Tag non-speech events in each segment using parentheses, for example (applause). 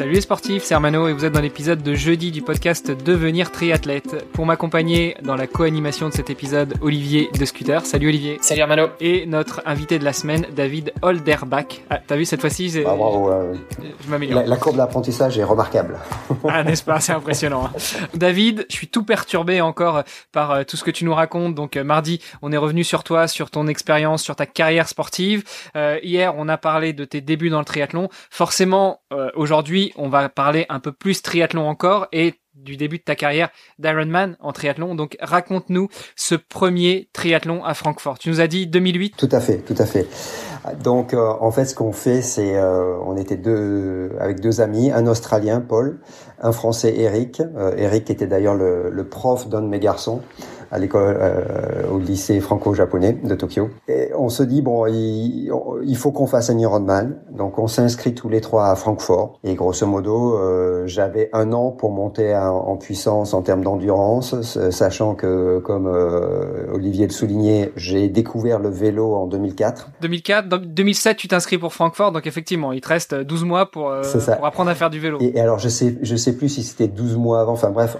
Salut les sportifs, c'est Hermano et vous êtes dans l'épisode de jeudi du podcast Devenir triathlète. Pour m'accompagner dans la co-animation de cet épisode, Olivier de Scooter. Salut Olivier. Salut Hermano. Et notre invité de la semaine, David Holderbach. Ah, t'as vu cette fois-ci ah, bravo, Je m'améliore. La, la, courbe d'apprentissage est remarquable. ah, n'est-ce pas? C'est impressionnant. Hein. David, je suis tout perturbé encore par euh, tout ce que tu nous racontes. Donc euh, mardi, on est revenu sur toi, sur ton expérience, sur ta carrière sportive. Euh, hier, on a parlé de tes débuts dans le triathlon. Forcément, aujourd'hui, on va parler un peu plus triathlon encore et du début de ta carrière d'Ironman en triathlon. Donc raconte-nous ce premier triathlon à Francfort. Tu nous as dit 2008 Tout à fait, tout à fait. Donc euh, en fait ce qu'on fait c'est euh, on était deux avec deux amis, un Australien Paul, un Français Eric. Euh, Eric était d'ailleurs le, le prof d'un de mes garçons à l'école, euh, au lycée franco-japonais de Tokyo. Et on se dit bon, il, il faut qu'on fasse un Ironman. Donc on s'inscrit tous les trois à Francfort. Et grosso modo, euh, j'avais un an pour monter en, puissance en termes d'endurance, sachant que comme euh, Olivier le soulignait, j'ai découvert le vélo en 2004. 2004, 2007, tu t'inscris pour Francfort. Donc effectivement, il te reste 12 mois pour, euh, pour apprendre à faire du vélo. Et, et, alors je sais, je sais plus si c'était 12 mois avant. Enfin bref,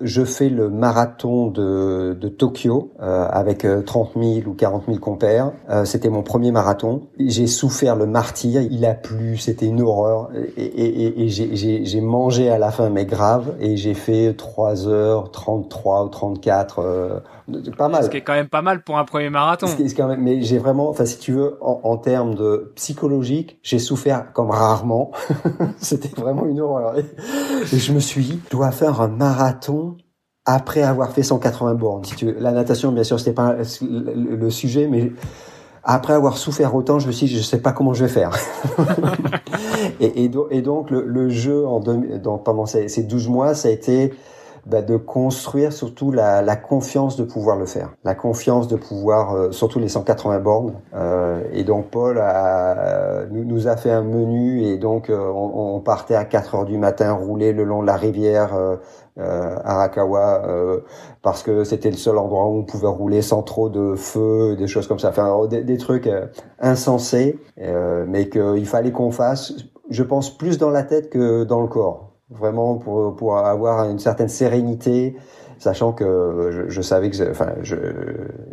je fais le marathon de de, Tokyo euh, avec 30 euh, 000 ou 40 000 compères. Euh, c'était mon premier marathon. J'ai souffert le martyr. Il a plu, c'était une horreur. Et, et, et j'ai mangé à la fin, mais grave. Et j'ai fait 3 h 33 ou 34 pas mal. Ce qui est quand même pas mal pour un premier marathon. Ce qui est quand même, mais j'ai vraiment, enfin, si tu veux, en, en termes de psychologique, j'ai souffert comme rarement. (laughs) C'était vraiment une horreur. Et je me suis dit, je dois faire un marathon après avoir fait 180 bornes. Si tu veux. La natation, bien sûr, c'était pas le, sujet, mais après avoir souffert autant, je me suis dit, je sais pas comment je vais faire. (laughs) et, donc, le, jeu en deux, pendant ces, ces 12 mois, ça a été bah, de construire surtout la, la, confiance de pouvoir le faire, la confiance de pouvoir, euh, surtout les 180 bornes. Euh, et donc Paul a, nous, nous, a fait un menu et donc euh, on, on, partait à 4 heures du matin rouler le long de la rivière euh, Arakawa parce que c'était le seul endroit où on pouvait rouler sans trop de feu, des choses comme ça, enfin des, des trucs insensés, mais qu'il fallait qu'on fasse, je pense plus dans la tête que dans le corps vraiment pour, pour avoir une certaine sérénité, sachant que je, je savais que, enfin, je,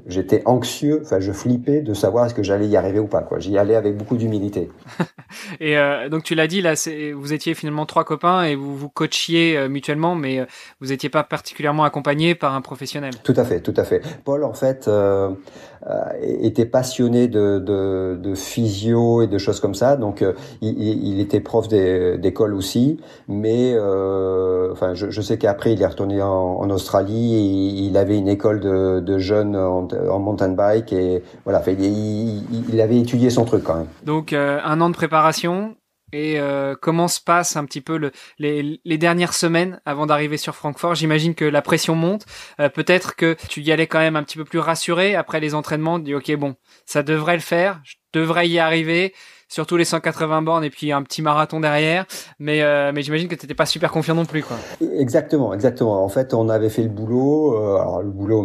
j'étais anxieux, enfin, je flippais de savoir est-ce que j'allais y arriver ou pas, quoi. J'y allais avec beaucoup d'humilité. (laughs) et euh, donc tu l'as dit là, c'est, vous étiez finalement trois copains et vous vous coachiez euh, mutuellement, mais euh, vous n'étiez pas particulièrement accompagné par un professionnel. Tout à fait, tout à fait. Paul, en fait, euh, euh, était passionné de, de, de, physio et de choses comme ça. Donc, euh, il, il, était prof d'école aussi. Mais, euh, enfin, je, je, sais qu'après, il est retourné en, en, Australie. Et il avait une école de, de jeunes en, en, mountain bike et voilà. Il, il, avait étudié son truc quand même. Donc, un an de préparation et euh, comment se passe un petit peu le, les, les, dernières semaines avant d'arriver sur Francfort? J'imagine que la pression monte. Euh, peut-être que tu y allais quand même un petit peu plus rassuré après les entraînements. Tu dis ok bon, ça devrait le faire, je devrais y arriver surtout les 180 bornes et puis un petit marathon derrière. Mais, euh, mais j'imagine que tu n'étais pas super confiant non plus. Quoi. Exactement, exactement. En fait, on avait fait le boulot. Euh, alors le boulot,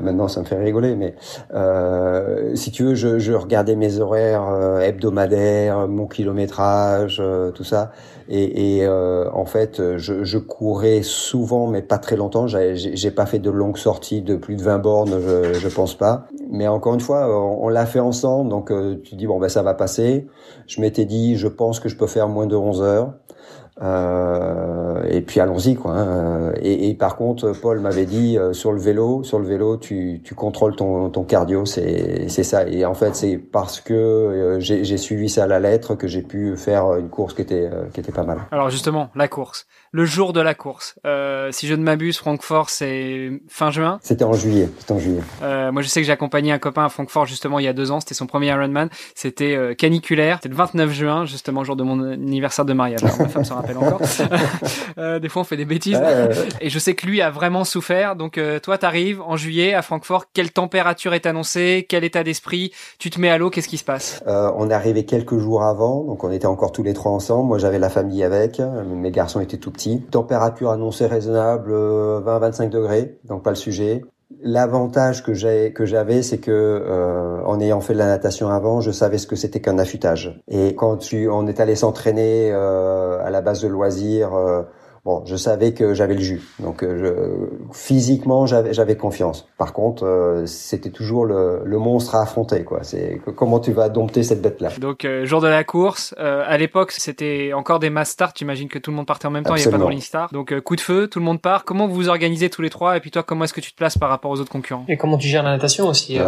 maintenant, ça me fait rigoler, mais euh, si tu veux, je, je regardais mes horaires euh, hebdomadaires, mon kilométrage, euh, tout ça. Et, et en fait, je, je, courais souvent, mais pas très longtemps. J'ai pas fait de longues sorties de plus de 20 bornes, je, je pense pas. Mais encore une fois, on, on l'a fait ensemble, donc tu dis bon ben ça va passer. Je m'étais dit, je pense que je peux faire moins de 11 heures. Euh, et puis allons-y quoi. Hein. Et, et, par contre, Paul m'avait dit euh, sur le vélo, sur le vélo, tu, tu contrôles ton, ton cardio, c'est c'est ça. Et en fait, c'est parce que euh, j'ai suivi ça à la lettre que j'ai pu faire une course qui était euh, qui était pas mal. Alors justement, la course, le jour de la course. si je ne m'abuse, Francfort, c'est fin juin? C'était en juillet. C'était en juillet. moi, je sais que j'ai accompagné un copain à Francfort justement il y a deux ans. C'était son premier Ironman. C'était caniculaire. C'était le 29 juin, justement, jour de mon anniversaire de mariage. Alors, ma femme sera rappelle encore. (laughs) euh, des fois, on fait des bêtises. Et je sais que lui a vraiment souffert. Donc, euh, toi, t'arrives en juillet à Francfort. Quelle température est annoncée? Quel état d'esprit? Tu te mets à l'eau Qu'est-ce qui se passe? Euh, On est arrivé quelques jours avant, donc on était encore tous les trois ensemble. Moi, j'avais la famille avec. Mes garçons étaient tout petits. Température annoncée raisonnable, 20-25 degrés, donc pas le sujet. L'avantage que j'ai que j'avais, c'est que euh, en ayant fait de la natation avant, je savais ce que c'était qu'un affûtage. Et quand tu, on est allé s'entraîner euh, à la base de loisirs euh, bon, je savais que j'avais le jus. Donc euh, je, physiquement, j'avais, j'avais confiance. Par contre, euh, c'était toujours le, le, monstre à affronter. Quoi. C'est comment tu vas dompter cette bête-là? Donc euh, jour de la course, à l'époque, c'était encore des mass start. J'imagine que tout le monde partait en même temps. Il n'y avait pas de rolling start. Donc coup de feu, tout le monde part. Comment vous vous organisez tous les trois? Et puis toi, comment est-ce que tu te places par rapport aux autres concurrents? Et comment tu gères la natation aussi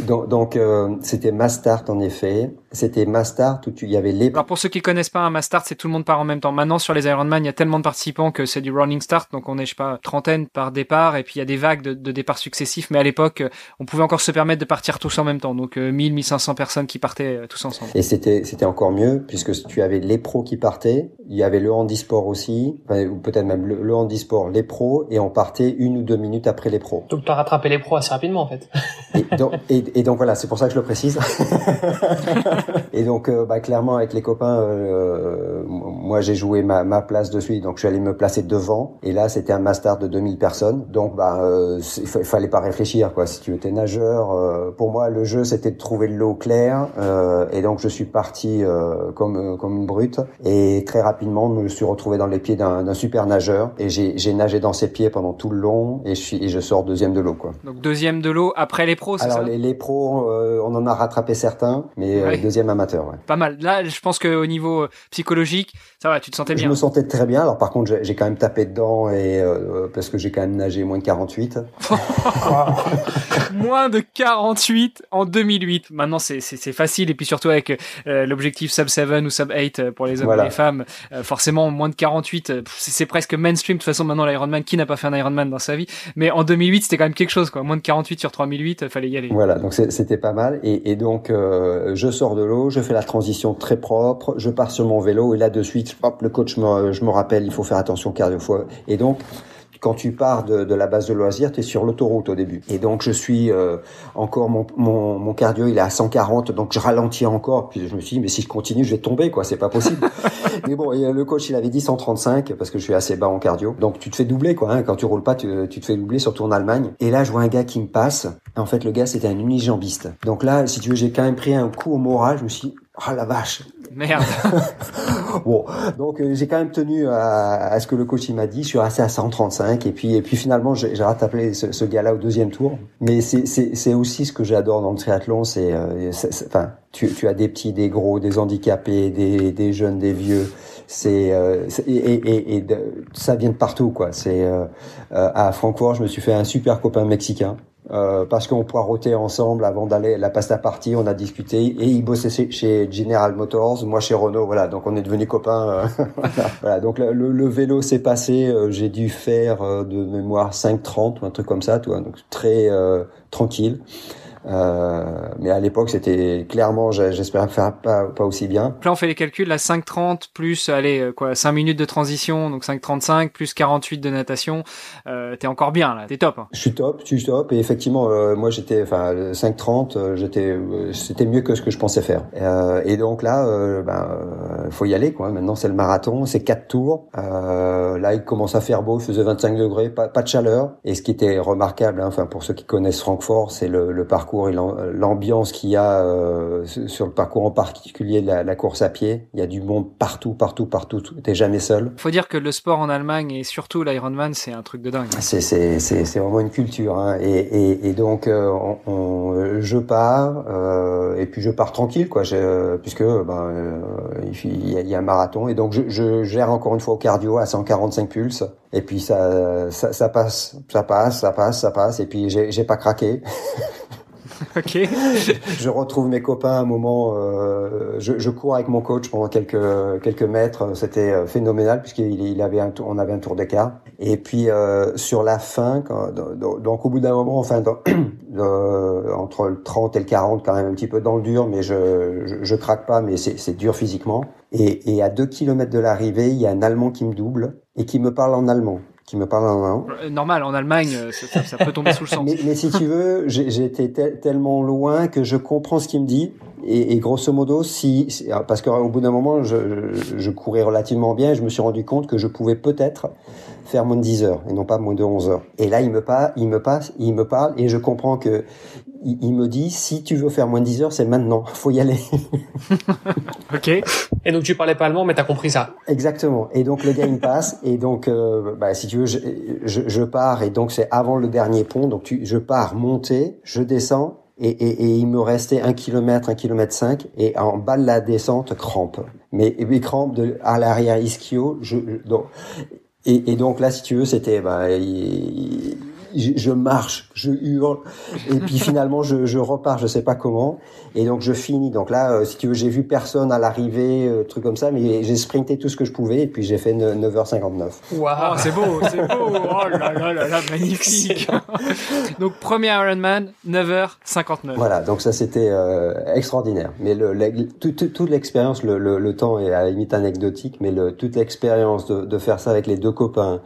Donc, donc c'était mass start en effet. C'était mass start où tu y avait les. Alors pour ceux qui connaissent pas un mass start, c'est tout le monde part en même temps. Maintenant sur les Ironman, il y a tellement de participants que c'est du running start, donc on est je sais pas trentaine par départ et puis il y a des vagues de, de départs successifs. Mais à l'époque, on pouvait encore se permettre de partir tous en même temps, donc 1000, euh, 1500 personnes qui partaient euh, tous ensemble. Et c'était c'était encore mieux puisque tu avais les pros qui partaient, il y avait le handisport aussi, ou peut-être même le, handisport, les pros et on partait une ou deux minutes après les pros. Donc tu as rattrapé les pros assez rapidement en fait. et, donc, et, donc voilà, c'est pour ça que je le précise. (laughs) (laughs) et donc euh, bah, clairement avec les copains, moi j'ai joué ma, ma place dessus, donc je suis allé me placer devant. Et là, c'était un master de 2000 personnes. Donc, bah, euh, il fallait pas réfléchir, quoi. Si tu étais nageur, euh, pour moi, le jeu, c'était de trouver de l'eau claire. Euh, et donc, je suis parti euh, comme comme une brute. Et très rapidement, je me suis retrouvé dans les pieds d'un super nageur. Et j'ai nagé dans ses pieds pendant tout le long. Et je suis et je sors deuxième de l'eau, quoi. Donc deuxième de l'eau après les pros, c'est ça? Alors les, les, pros, on en a rattrapé certains, mais deuxième amateur. Ouais. Pas mal. Là, je pense qu'au niveau psychologique, ça va, tu te sentais bien. Je me sentais très bien. Alors par contre, j'ai quand même tapé dedans et euh, parce que j'ai quand même nagé moins de 48. (laughs) moins de 48 en 2008. Maintenant, c'est facile et puis surtout avec euh, l'objectif sub 7 ou sub 8 euh, pour les hommes et les femmes, forcément moins de 48, c'est presque mainstream. De toute façon, maintenant l'Ironman, qui n'a pas fait un Ironman dans sa vie? Mais en 2008, c'était quand même quelque chose, quoi. Moins de 48 sur 3008, fallait y aller. Voilà, donc c'était pas mal. Et, et donc, je sors de l'eau, je fais la transition très propre, je pars sur mon vélo et là de suite, hop, le coach me, je me rappelle, il faut faire attention car fois. Et donc, quand tu pars de, de, la base de loisirs, tu es sur l'autoroute au début. Et donc je suis euh, encore mon, mon, mon, cardio, il est à 140, donc je ralentis encore. Puis je me suis dit mais si je continue, je vais tomber quoi, c'est pas possible. (laughs) mais bon, et le coach il avait dit 135 parce que je suis assez bas en cardio. Donc tu te fais doubler quoi. Hein. Quand tu roules pas, tu, tu, te fais doubler surtout en Allemagne. Et là je vois un gars qui me passe. En fait le gars c'était un unijambiste. Donc là si tu veux j'ai quand même pris un coup au moral. Je me suis oh la vache. Merde. (laughs) bon, donc euh, j'ai quand même tenu à, à, ce que le coach il m'a dit. Je suis resté à 135 et puis et puis finalement j'ai rattrapé ce, ce gars-là au deuxième tour. Mais c'est c'est aussi ce que j'adore dans le triathlon, c'est euh, enfin tu tu as des petits, des gros, des handicapés, des des jeunes, des vieux. C'est euh, et, et, et ça vient de partout quoi. C'est à Francfort, je me suis fait un super copain mexicain euh, parce qu'on poireautait ensemble avant d'aller la pasta partie, on a discuté et il bossait chez, General Motors, moi chez Renault, voilà, donc on est devenus copains. Euh, (laughs) voilà, donc le, le vélo s'est passé, euh, j'ai dû faire de mémoire 5,30 ou un truc comme ça, toi, donc très tranquille. Euh, mais à l'époque, c'était clairement, j'espérais faire pas, pas aussi bien. Là, on fait les calculs, la 5.30 plus, allez, euh, quoi, 5 minutes de transition, donc 5.35 plus 48 de natation, euh, t'es encore bien là, t'es top. Hein. Je suis top, je suis top, et effectivement, euh, moi j'étais, enfin, 5.30, j'étais, c'était mieux que ce que je pensais faire. et donc là, ben, faut y aller, quoi. Maintenant, c'est le marathon, c'est quatre tours. Là, il commence à faire beau, il faisait 25 degrés, pas, pas de chaleur. Et ce qui était remarquable, hein, enfin, pour ceux qui connaissent Francfort, c'est le, le parcours et l'ambiance qu'il y a euh, sur le parcours en particulier la, la, course à pied. Il y a du monde partout, partout, partout. T'es jamais seul. Faut dire que le sport en Allemagne et surtout l'Ironman, c'est un truc de dingue. C'est vraiment une culture. Hein. Et, et, et donc euh, on, je pars euh, et puis je pars tranquille quoi. Puisque ben il y, a, un marathon et donc je, je gère encore une fois au cardio à 145 pulses. Et puis ça, ça, ça passe, ça passe, ça passe, ça passe. Et puis j'ai pas craqué. (laughs) (laughs) ok. (laughs) je retrouve mes copains à un moment. Euh, je, je, cours avec mon coach pendant quelques quelques mètres. C'était euh, phénoménal puisqu'il il avait un, on avait un tour d'écart. Et puis euh, sur la fin, quand, donc au bout d'un moment, enfin dans, (coughs) entre le 30 et le 40, quand même un petit peu dans le dur, mais je je, craque pas, mais c'est dur physiquement. Et, et à deux kilomètres de l'arrivée, il y a un Allemand qui me double et qui me parle en allemand qui me parle allemand. Euh, normal, en Allemagne, euh, ça, ça, peut tomber sous le sens. (laughs) mais, mais, si tu veux, j'ai été tellement loin que je comprends ce qu'il me dit. Et, et, grosso modo, si, parce qu'au bout d'un moment, je, je, courais relativement bien, et je me suis rendu compte que je pouvais peut-être faire moins de 10 heures et non pas moins de 11 heures. Et là, il me passe, il me passe, il me parle et je comprends que il, me dit si tu veux faire moins de 10 heures, c'est maintenant, (laughs) faut y aller. (laughs) ok. Et donc tu parlais pas allemand, mais t'as compris ça. Exactement. Et donc le gars il me passe et donc euh, bah, si tu veux, je, je, je pars et donc c'est avant le dernier pont, donc tu, je pars monter, je descends et, et, et, il me restait un kilomètre, un kilomètre cinq, et en bas de la descente, crampe. Mais, mais crampe de, à l'arrière ischio, je, donc, et, et, donc là, si tu veux, c'était, bah, je, marche, je hurle, et puis finalement je, je, repars, je sais pas comment, et donc je finis. Donc là, euh, si tu veux, j'ai vu personne à l'arrivée, euh, truc comme ça, mais j'ai sprinté tout ce que je pouvais, et puis j'ai fait 9h59. Waouh, c'est beau, c'est beau, (laughs) oh là là là là, magnifique. (laughs) donc premier Ironman, 9h59. Voilà, donc ça c'était euh, extraordinaire. Mais le, toute l'expérience, le, le, le, temps est à la limite anecdotique, mais le, toute l'expérience de, de faire ça avec les deux copains,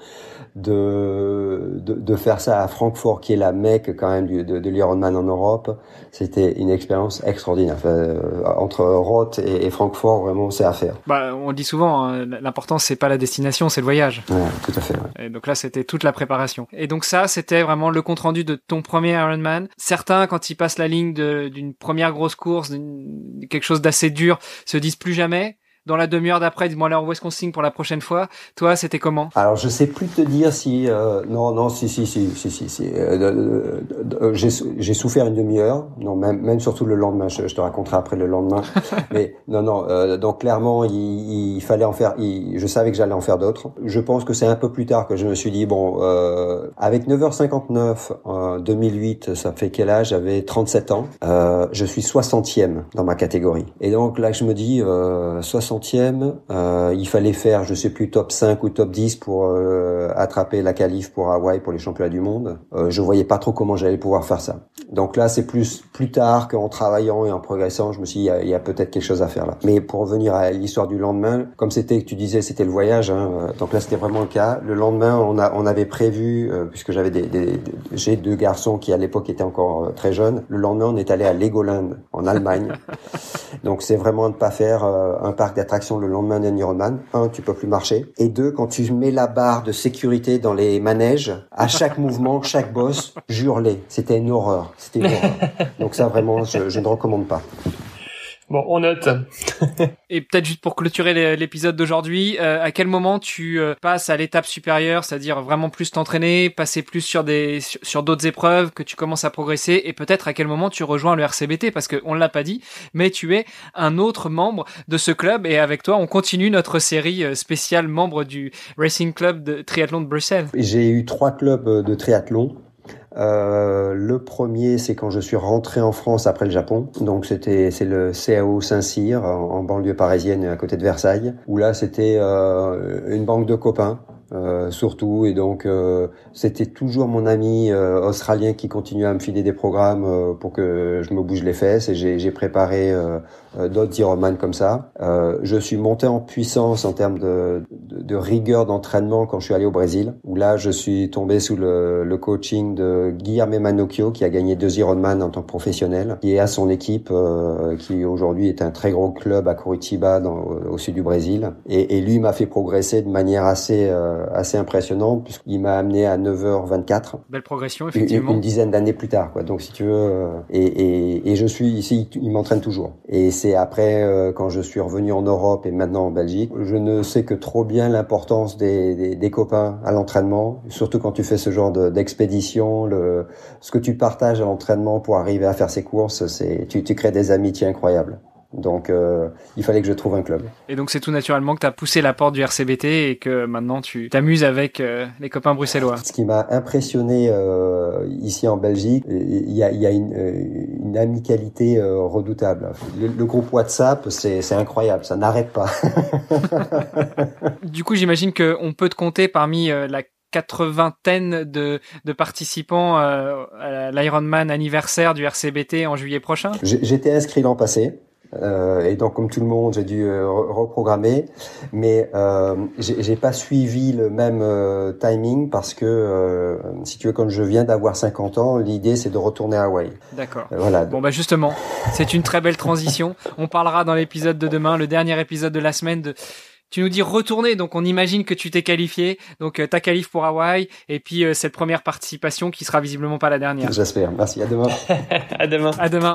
de, de, de, faire ça à Francfort, qui est la mecque quand même du, de, de l'Ironman en Europe, c'était une expérience extraordinaire. Euh, entre Roth et, et, Francfort, vraiment, c'est à faire. Bah, on dit souvent, hein, l'important c'est pas la destination, c'est le voyage. Ouais, tout à fait. Ouais. Et donc là, c'était toute la préparation. Et donc ça, c'était vraiment le compte rendu de ton premier Ironman. Certains, quand ils passent la ligne d'une première grosse course, quelque chose d'assez dur, se disent plus jamais dans la demi-heure d'après, dis-moi alors où est-ce qu'on signe pour la prochaine fois? Toi, c'était comment? Alors, je sais plus te dire si euh, non, non, si, si, si, si, si, si. Euh, euh, j'ai souffert une demi-heure, non, même, même surtout le lendemain. Je, je te raconterai après le lendemain. (laughs) Mais non, non. Euh, donc clairement, il, il, fallait en faire. Il, je savais que j'allais en faire d'autres. Je pense que c'est un peu plus tard que je me suis dit bon, euh, avec 9h59 en 2008, ça fait quel âge? J'avais 37 ans. je suis 60e dans ma catégorie. Et donc là, je me dis 60 euh, il fallait faire, je sais plus, top 5 ou top 10 pour euh, attraper la qualif pour Hawaï pour les championnats du monde. Euh, je voyais pas trop comment j'allais pouvoir faire ça. Donc là, c'est plus plus tard qu'en travaillant et en progressant, je me suis dit, il y a, peut-être quelque chose à faire là. Mais pour revenir à l'histoire du lendemain, comme c'était, que tu disais, c'était le voyage. Hein, euh, donc là, c'était vraiment le cas. Le lendemain, on a, on avait prévu, euh, puisque j'avais des, des, j'ai deux garçons qui à l'époque étaient encore euh, très jeunes. Le lendemain, on est allé à Legoland en Allemagne. (laughs) donc c'est vraiment de pas faire un parc d'attractions le lendemain d'un Ironman. Un, tu peux plus marcher. Et deux, quand tu mets la barre de sécurité dans les manèges, à chaque mouvement, chaque boss, j'hurlais. C'était une horreur. C'était horreur. Donc ça, vraiment, je, je ne recommande pas. Bon, on note. et peut-être juste pour clôturer l'épisode d'aujourd'hui, euh, à quel moment tu euh, passes à l'étape supérieure, c'est-à-dire vraiment plus t'entraîner, passer plus sur des sur d'autres épreuves, que tu commences à progresser, et peut-être à quel moment tu rejoins le RCBT, parce que on l'a pas dit, mais tu es un autre membre de ce club, et avec toi, on continue notre série euh, spéciale membre du Racing Club de triathlon de Bruxelles. J'ai eu trois clubs de triathlon. Euh, le premier, c'est quand je suis rentré en France après le Japon. Donc c'était c'est le CAO Saint-Cyr en, banlieue parisienne à côté de Versailles, où là c'était euh, une banque de copains. Euh, surtout et donc euh, c'était toujours mon ami euh, australien qui continuait à me filer des programmes pour que je me bouge les fesses et j'ai préparé euh, d'autres Ironman comme ça. Euh, je suis monté en puissance en termes de, de, rigueur d'entraînement quand je suis allé au Brésil, où là je suis tombé sous le, le coaching de Guillermo Manocchio, qui a gagné deux Ironman en tant que professionnel, qui est à son équipe, euh, qui aujourd'hui est un très gros club à Curitiba, dans, au sud du Brésil. Et, et lui m'a fait progresser de manière assez euh, assez impressionnante, puisqu'il m'a amené à 9h24. Belle progression, effectivement. Une, une dizaine d'années plus tard, quoi. Donc si tu veux, euh, et, et, et je suis ici, il m'entraîne toujours. Et c'est après, euh, quand je suis revenu en Europe et maintenant en Belgique, je ne sais que trop bien l'importance des, des, des, copains à l'entraînement, surtout quand tu fais ce genre d'expédition, le, ce que tu partages à l'entraînement pour arriver à faire ces courses, c'est tu, tu crées des amitiés incroyables. Donc, euh, il fallait que je trouve un club. Et donc, c'est tout naturellement que tu as poussé la porte du RCBT et que maintenant tu t'amuses avec euh, les copains bruxellois. Ce qui m'a impressionné euh, ici en Belgique, il y a, y a une, une, amicalité redoutable. Le, le, groupe WhatsApp, c'est incroyable, ça n'arrête pas. (laughs) du coup, j'imagine qu'on peut te compter parmi la quatre-vingtaine de, de participants à l'Ironman anniversaire du RCBT en juillet prochain? J'étais inscrit l'an passé. Euh, et donc, comme tout le monde, j'ai dû euh, reprogrammer, mais euh, j'ai pas suivi le même euh, timing parce que, euh, si tu veux, quand je viens d'avoir 50 ans, l'idée c'est de retourner à Hawaï. D'accord. voilà. Bon bah justement, c'est une très belle transition. On parlera dans l'épisode de demain, le dernier épisode de la semaine, de tu nous dis retourner, donc on imagine que tu t'es qualifié, donc euh, ta qualif pour Hawaï, et puis euh, cette première participation qui sera visiblement pas la dernière. J'espère. Merci. À demain. (laughs) à demain. À demain.